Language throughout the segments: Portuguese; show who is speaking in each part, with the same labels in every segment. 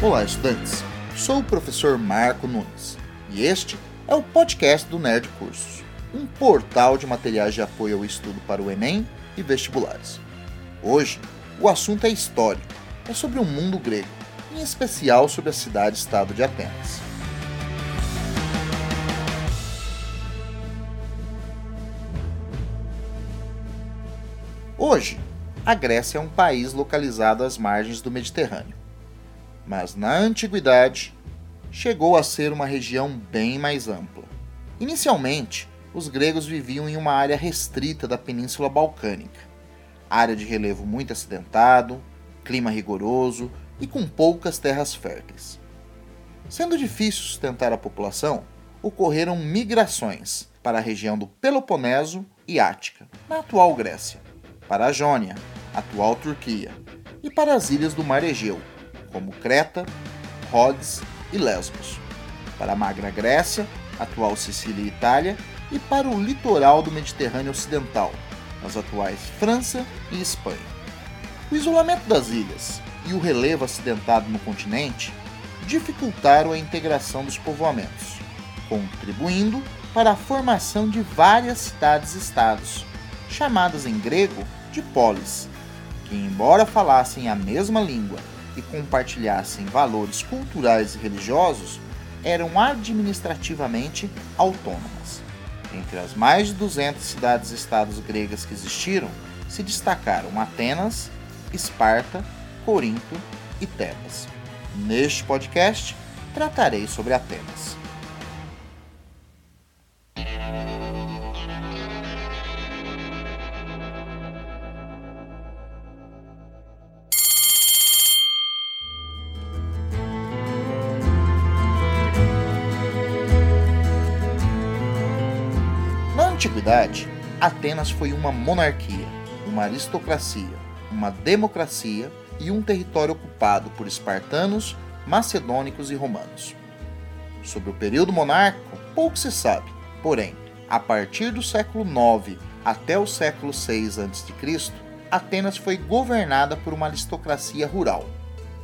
Speaker 1: Olá, estudantes. Sou o professor Marco Nunes e este é o podcast do Nerd Cursos, um portal de materiais de apoio ao estudo para o Enem e vestibulares. Hoje, o assunto é histórico, é sobre o mundo grego, em especial sobre a cidade-estado de Atenas. Hoje, a Grécia é um país localizado às margens do Mediterrâneo. Mas na antiguidade, chegou a ser uma região bem mais ampla. Inicialmente, os gregos viviam em uma área restrita da Península Balcânica, área de relevo muito acidentado, clima rigoroso e com poucas terras férteis. Sendo difícil sustentar a população, ocorreram migrações para a região do Peloponeso e Ática, na atual Grécia para a Jônia, atual Turquia, e para as ilhas do Mar Egeu, como Creta, Rhodes e Lesbos, para a Magna Grécia, atual Sicília e Itália, e para o litoral do Mediterrâneo Ocidental, nas atuais França e Espanha. O isolamento das ilhas e o relevo acidentado no continente dificultaram a integração dos povoamentos, contribuindo para a formação de várias cidades-estados, chamadas em grego de polis, que, embora falassem a mesma língua e compartilhassem valores culturais e religiosos, eram administrativamente autônomas. Entre as mais de 200 cidades-estados gregas que existiram, se destacaram Atenas, Esparta, Corinto e Tebas. Neste podcast, tratarei sobre Atenas. Antiguidade, Atenas foi uma monarquia, uma aristocracia, uma democracia e um território ocupado por espartanos, macedônicos e romanos. Sobre o período monárquico, pouco se sabe, porém, a partir do século IX até o século VI a.C., Atenas foi governada por uma aristocracia rural,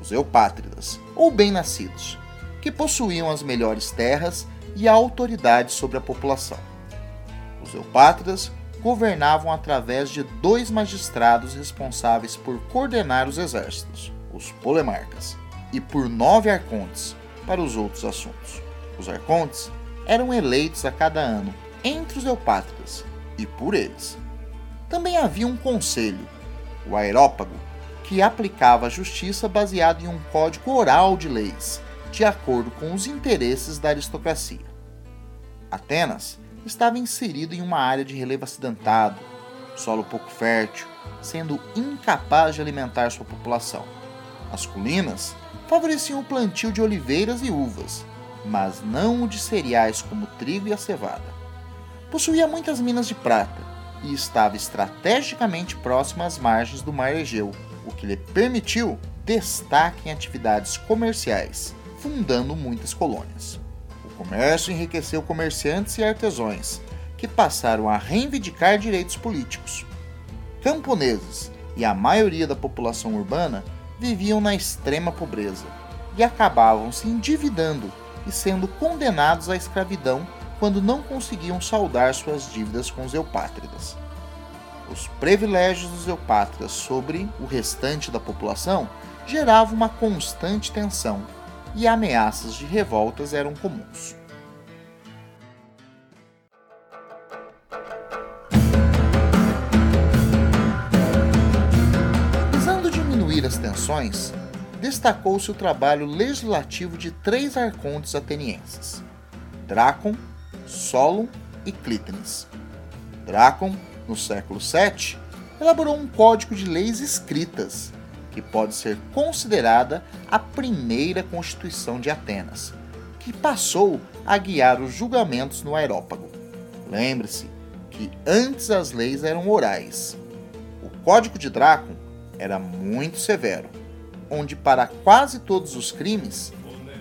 Speaker 1: os eupátridas, ou bem-nascidos, que possuíam as melhores terras e a autoridade sobre a população. Os eupátridas governavam através de dois magistrados responsáveis por coordenar os exércitos, os polemarcas, e por nove arcontes para os outros assuntos. Os arcontes eram eleitos a cada ano entre os eupátridas e por eles. Também havia um conselho, o aerópago, que aplicava a justiça baseado em um código oral de leis, de acordo com os interesses da aristocracia. Atenas estava inserido em uma área de relevo acidentado, solo pouco fértil, sendo incapaz de alimentar sua população. As colinas favoreciam o plantio de oliveiras e uvas, mas não o de cereais como trigo e a cevada. Possuía muitas minas de prata e estava estrategicamente próximo às margens do Mar Egeu, o que lhe permitiu destaque em atividades comerciais, fundando muitas colônias. Comércio enriqueceu comerciantes e artesãos, que passaram a reivindicar direitos políticos. Camponeses e a maioria da população urbana viviam na extrema pobreza e acabavam se endividando e sendo condenados à escravidão quando não conseguiam saldar suas dívidas com os eupátridas. Os privilégios dos eupátridas sobre o restante da população geravam uma constante tensão e ameaças de revoltas eram comuns. Visando diminuir as tensões, destacou-se o trabalho legislativo de três arcontes atenienses: Drácon, Solon e Clítenes. Drácon, no século VII, elaborou um código de leis escritas que pode ser considerada a primeira Constituição de Atenas, que passou a guiar os julgamentos no Aerópago. Lembre-se que antes as leis eram orais. O Código de Drácon era muito severo, onde para quase todos os crimes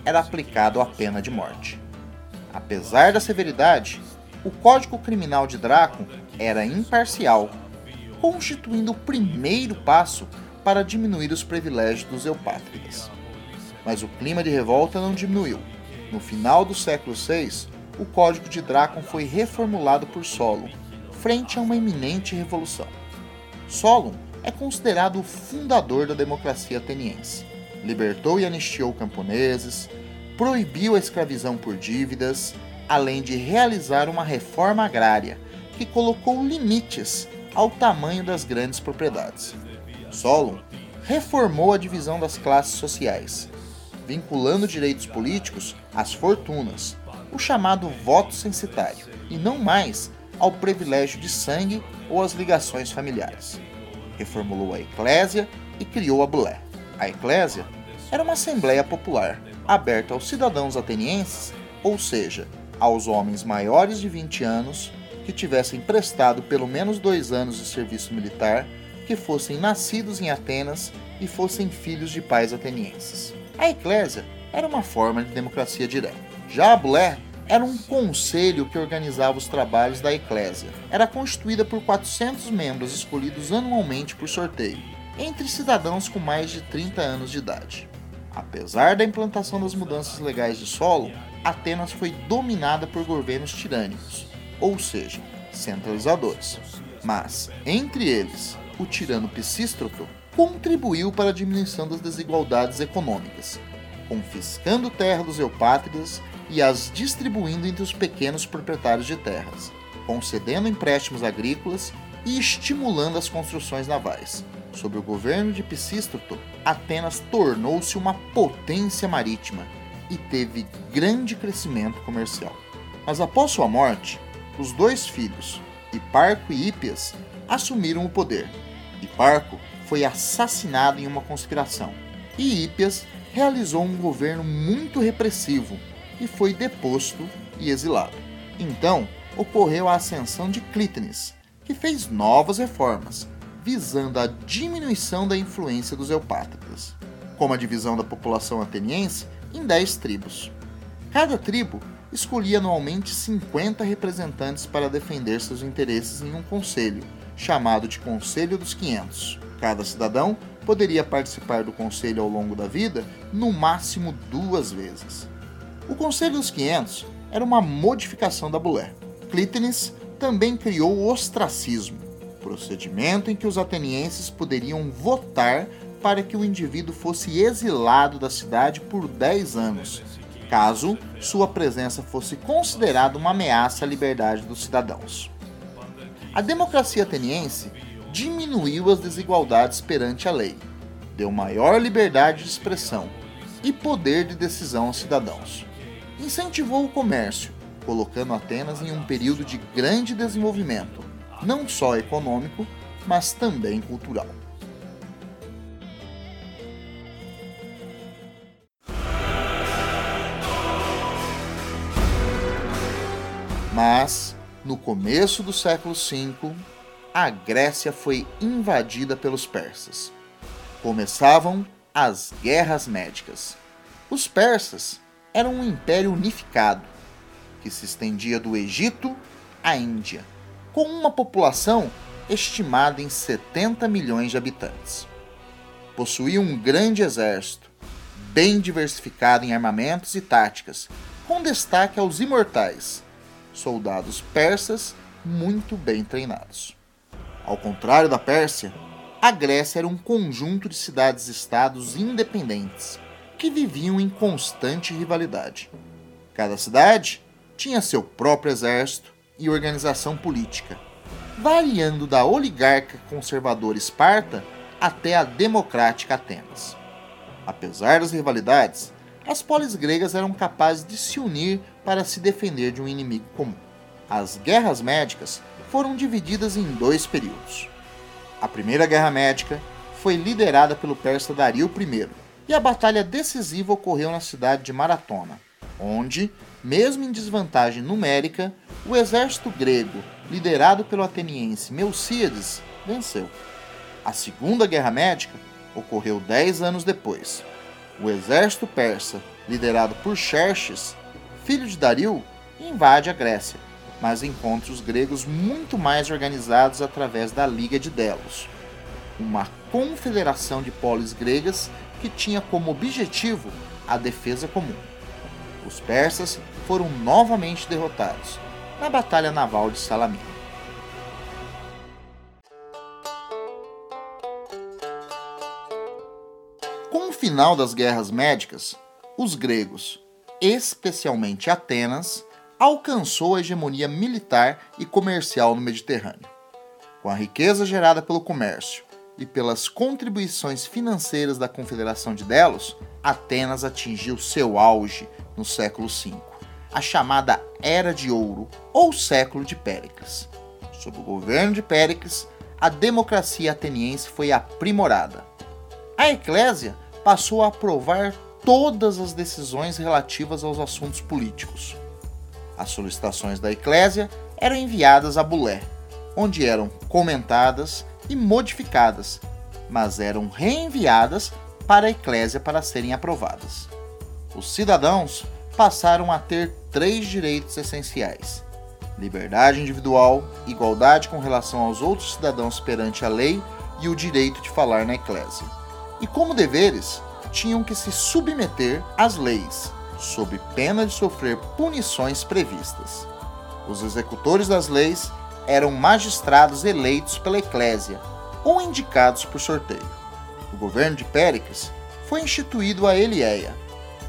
Speaker 1: era aplicado a pena de morte. Apesar da severidade, o Código Criminal de Drácon era imparcial, constituindo o primeiro passo para diminuir os privilégios dos eupátridas. Mas o clima de revolta não diminuiu. No final do século VI, o Código de Drácon foi reformulado por Solon, frente a uma iminente revolução. Solon é considerado o fundador da democracia ateniense. Libertou e anistiou camponeses, proibiu a escravidão por dívidas, além de realizar uma reforma agrária que colocou limites ao tamanho das grandes propriedades. Solon reformou a divisão das classes sociais, vinculando direitos políticos às fortunas, o chamado voto censitário, e não mais ao privilégio de sangue ou às ligações familiares. Reformulou a Eclésia e criou a Bulé. A Eclésia era uma assembleia popular aberta aos cidadãos atenienses, ou seja, aos homens maiores de 20 anos que tivessem prestado pelo menos dois anos de serviço militar, que fossem nascidos em Atenas e fossem filhos de pais atenienses. A Eclésia era uma forma de democracia direta. Já a Bulé era um conselho que organizava os trabalhos da Eclésia. Era constituída por 400 membros escolhidos anualmente por sorteio, entre cidadãos com mais de 30 anos de idade. Apesar da implantação das mudanças legais de solo, Atenas foi dominada por governos tirânicos, ou seja, centralizadores. Mas, entre eles, o tirano Pisístrato contribuiu para a diminuição das desigualdades econômicas, confiscando terra dos eupátridas e as distribuindo entre os pequenos proprietários de terras, concedendo empréstimos agrícolas e estimulando as construções navais. Sob o governo de Pisístrato, Atenas tornou-se uma potência marítima e teve grande crescimento comercial. Mas após sua morte, os dois filhos, Hiparco e Hípias, assumiram o poder. Hiparco foi assassinado em uma conspiração e Hípias realizou um governo muito repressivo e foi deposto e exilado. Então, ocorreu a ascensão de Clítenes, que fez novas reformas, visando a diminuição da influência dos eupátridas, como a divisão da população ateniense em 10 tribos. Cada tribo escolhia anualmente 50 representantes para defender seus interesses em um conselho, chamado de Conselho dos 500. Cada cidadão poderia participar do conselho ao longo da vida no máximo duas vezes. O Conselho dos 500 era uma modificação da Bulé. Clítenes também criou o ostracismo, procedimento em que os atenienses poderiam votar para que o indivíduo fosse exilado da cidade por 10 anos, caso sua presença fosse considerada uma ameaça à liberdade dos cidadãos. A democracia ateniense diminuiu as desigualdades perante a lei, deu maior liberdade de expressão e poder de decisão aos cidadãos incentivou o comércio, colocando Atenas em um período de grande desenvolvimento, não só econômico, mas também cultural. Mas, no começo do século V, a Grécia foi invadida pelos persas. Começavam as guerras médicas. Os persas era um império unificado que se estendia do Egito à Índia, com uma população estimada em 70 milhões de habitantes. Possuía um grande exército, bem diversificado em armamentos e táticas, com destaque aos imortais, soldados persas muito bem treinados. Ao contrário da Pérsia, a Grécia era um conjunto de cidades-estados independentes, que viviam em constante rivalidade. Cada cidade tinha seu próprio exército e organização política, variando da oligarca conservadora Esparta até a democrática Atenas. Apesar das rivalidades, as polis gregas eram capazes de se unir para se defender de um inimigo comum. As guerras médicas foram divididas em dois períodos. A Primeira Guerra Médica foi liderada pelo persa Dario I, e a batalha decisiva ocorreu na cidade de Maratona, onde, mesmo em desvantagem numérica, o exército grego, liderado pelo ateniense Melcíades, venceu. A Segunda Guerra Médica ocorreu dez anos depois. O exército persa, liderado por Xerxes, filho de Dario, invade a Grécia, mas encontra os gregos muito mais organizados através da Liga de Delos, uma confederação de polis gregas que tinha como objetivo a defesa comum. Os persas foram novamente derrotados na Batalha Naval de Salamina. Final das guerras médicas, os gregos, especialmente Atenas, alcançou a hegemonia militar e comercial no Mediterrâneo. Com a riqueza gerada pelo comércio e pelas contribuições financeiras da Confederação de Delos, Atenas atingiu seu auge no século V, a chamada Era de Ouro ou Século de Péricles. Sob o governo de Péricles, a democracia ateniense foi aprimorada. A Eclésia passou a aprovar todas as decisões relativas aos assuntos políticos. As solicitações da Eclésia eram enviadas a Bulé, onde eram comentadas e modificadas, mas eram reenviadas para a Eclésia para serem aprovadas. Os cidadãos passaram a ter três direitos essenciais: liberdade individual, igualdade com relação aos outros cidadãos perante a lei e o direito de falar na Eclésia. E como deveres, tinham que se submeter às leis, sob pena de sofrer punições previstas. Os executores das leis eram magistrados eleitos pela Eclésia ou indicados por sorteio. O governo de Péricles foi instituído a Elieia,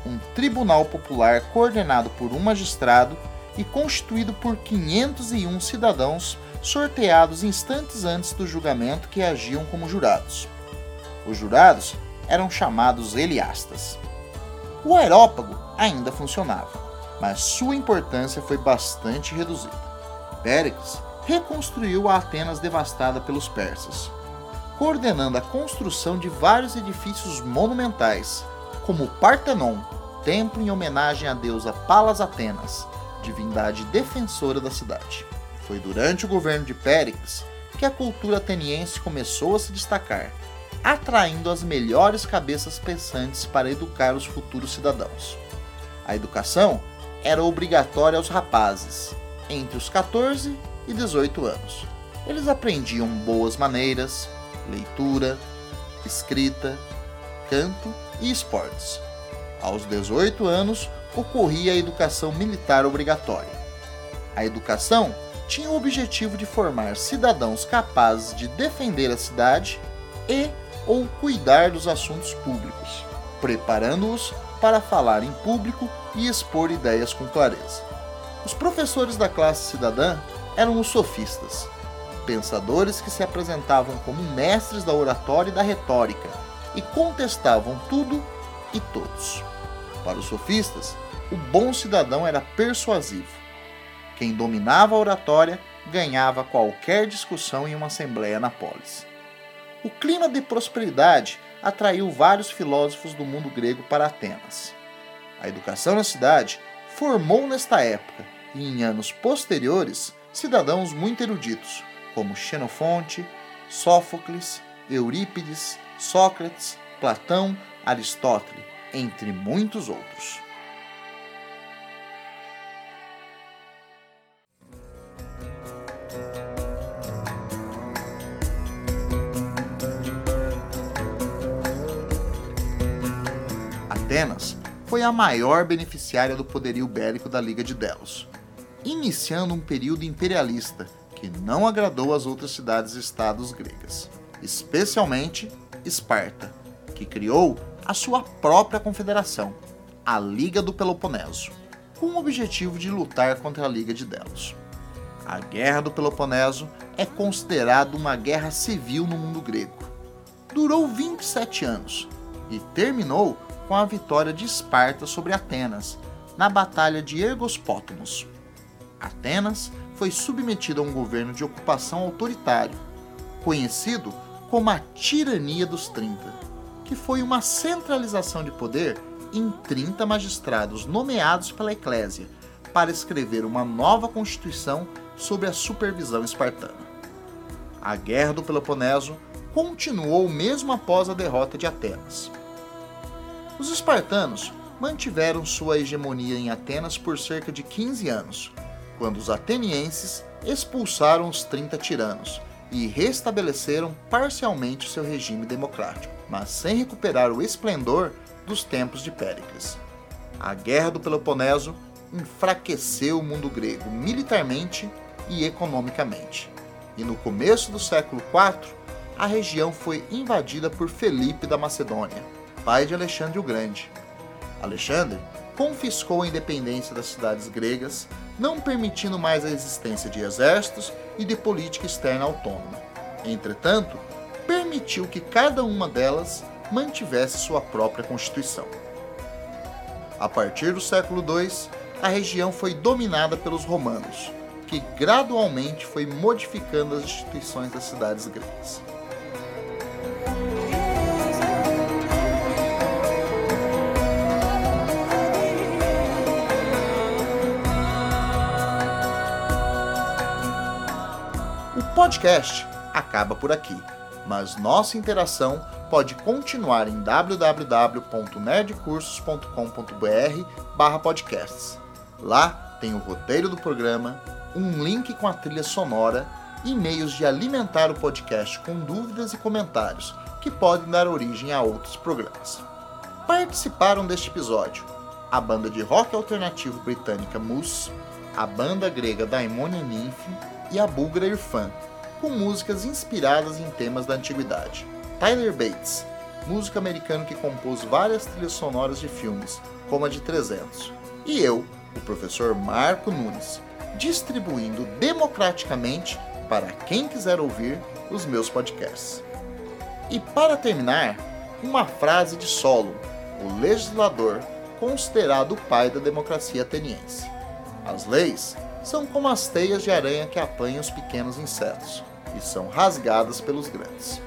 Speaker 1: um tribunal popular coordenado por um magistrado e constituído por 501 cidadãos sorteados instantes antes do julgamento que agiam como jurados. Os jurados eram chamados Eliastas. O aerópago ainda funcionava, mas sua importância foi bastante reduzida. Péricles reconstruiu a Atenas devastada pelos persas, coordenando a construção de vários edifícios monumentais, como o Partenon, templo em homenagem à deusa Palas Atenas, divindade defensora da cidade. Foi durante o governo de Péricles que a cultura ateniense começou a se destacar, atraindo as melhores cabeças pensantes para educar os futuros cidadãos. A educação era obrigatória aos rapazes, entre os 14 e 18 anos. Eles aprendiam boas maneiras, leitura, escrita, canto e esportes. Aos 18 anos, ocorria a educação militar obrigatória. A educação tinha o objetivo de formar cidadãos capazes de defender a cidade e ou cuidar dos assuntos públicos, preparando-os para falar em público e expor ideias com clareza. Os professores da classe cidadã eram os sofistas, pensadores que se apresentavam como mestres da oratória e da retórica e contestavam tudo e todos. Para os sofistas, o bom cidadão era persuasivo. Quem dominava a oratória ganhava qualquer discussão em uma assembleia na polis. O clima de prosperidade atraiu vários filósofos do mundo grego para Atenas. A educação na cidade formou nesta época e em anos posteriores cidadãos muito eruditos, como Xenofonte, Sófocles, Eurípides, Sócrates, Platão, Aristóteles, entre muitos outros. A maior beneficiária do poderio bélico da Liga de Delos, iniciando um período imperialista que não agradou às outras cidades-estados gregas, especialmente Esparta, que criou a sua própria confederação, a Liga do Peloponeso, com o objetivo de lutar contra a Liga de Delos. A Guerra do Peloponeso é considerada uma guerra civil no mundo grego. Durou 27 anos e terminou com a vitória de Esparta sobre Atenas na Batalha de Ergospótomos. Atenas foi submetida a um governo de ocupação autoritário, conhecido como a Tirania dos 30, que foi uma centralização de poder em 30 magistrados nomeados pela Eclésia para escrever uma nova constituição sob a supervisão espartana. A Guerra do Peloponeso continuou mesmo após a derrota de Atenas. Os espartanos mantiveram sua hegemonia em Atenas por cerca de 15 anos, quando os atenienses expulsaram os 30 tiranos e restabeleceram parcialmente seu regime democrático. mas sem recuperar o esplendor dos tempos de Péricles. A Guerra do Peloponeso enfraqueceu o mundo grego militarmente e economicamente. E no começo do século IV, a região foi invadida por Felipe da Macedônia, pai de Alexandre o Grande. Alexandre confiscou a independência das cidades gregas, não permitindo mais a existência de exércitos e de política externa autônoma. Entretanto, permitiu que cada uma delas mantivesse sua própria constituição. A partir do século II, a região foi dominada pelos romanos, que gradualmente foi modificando as instituições das cidades gregas. Podcast acaba por aqui, mas nossa interação pode continuar em www.nerdcursos.com.br/podcasts. Lá tem o roteiro do programa, um link com a trilha sonora e meios de alimentar o podcast com dúvidas e comentários que podem dar origem a outros programas. Participaram deste episódio a banda de rock alternativo britânica Moose, a banda grega Daimonia Nymph e a búlgara Irfan, com músicas inspiradas em temas da antiguidade. Tyler Bates, músico americano que compôs várias trilhas sonoras de filmes, como a de 300. E eu, o professor Marco Nunes, distribuindo democraticamente para quem quiser ouvir os meus podcasts. E para terminar, uma frase de Solo, o legislador considerado o pai da democracia ateniense. As leis são como as teias de aranha que apanham os pequenos insetos e são rasgadas pelos grandes.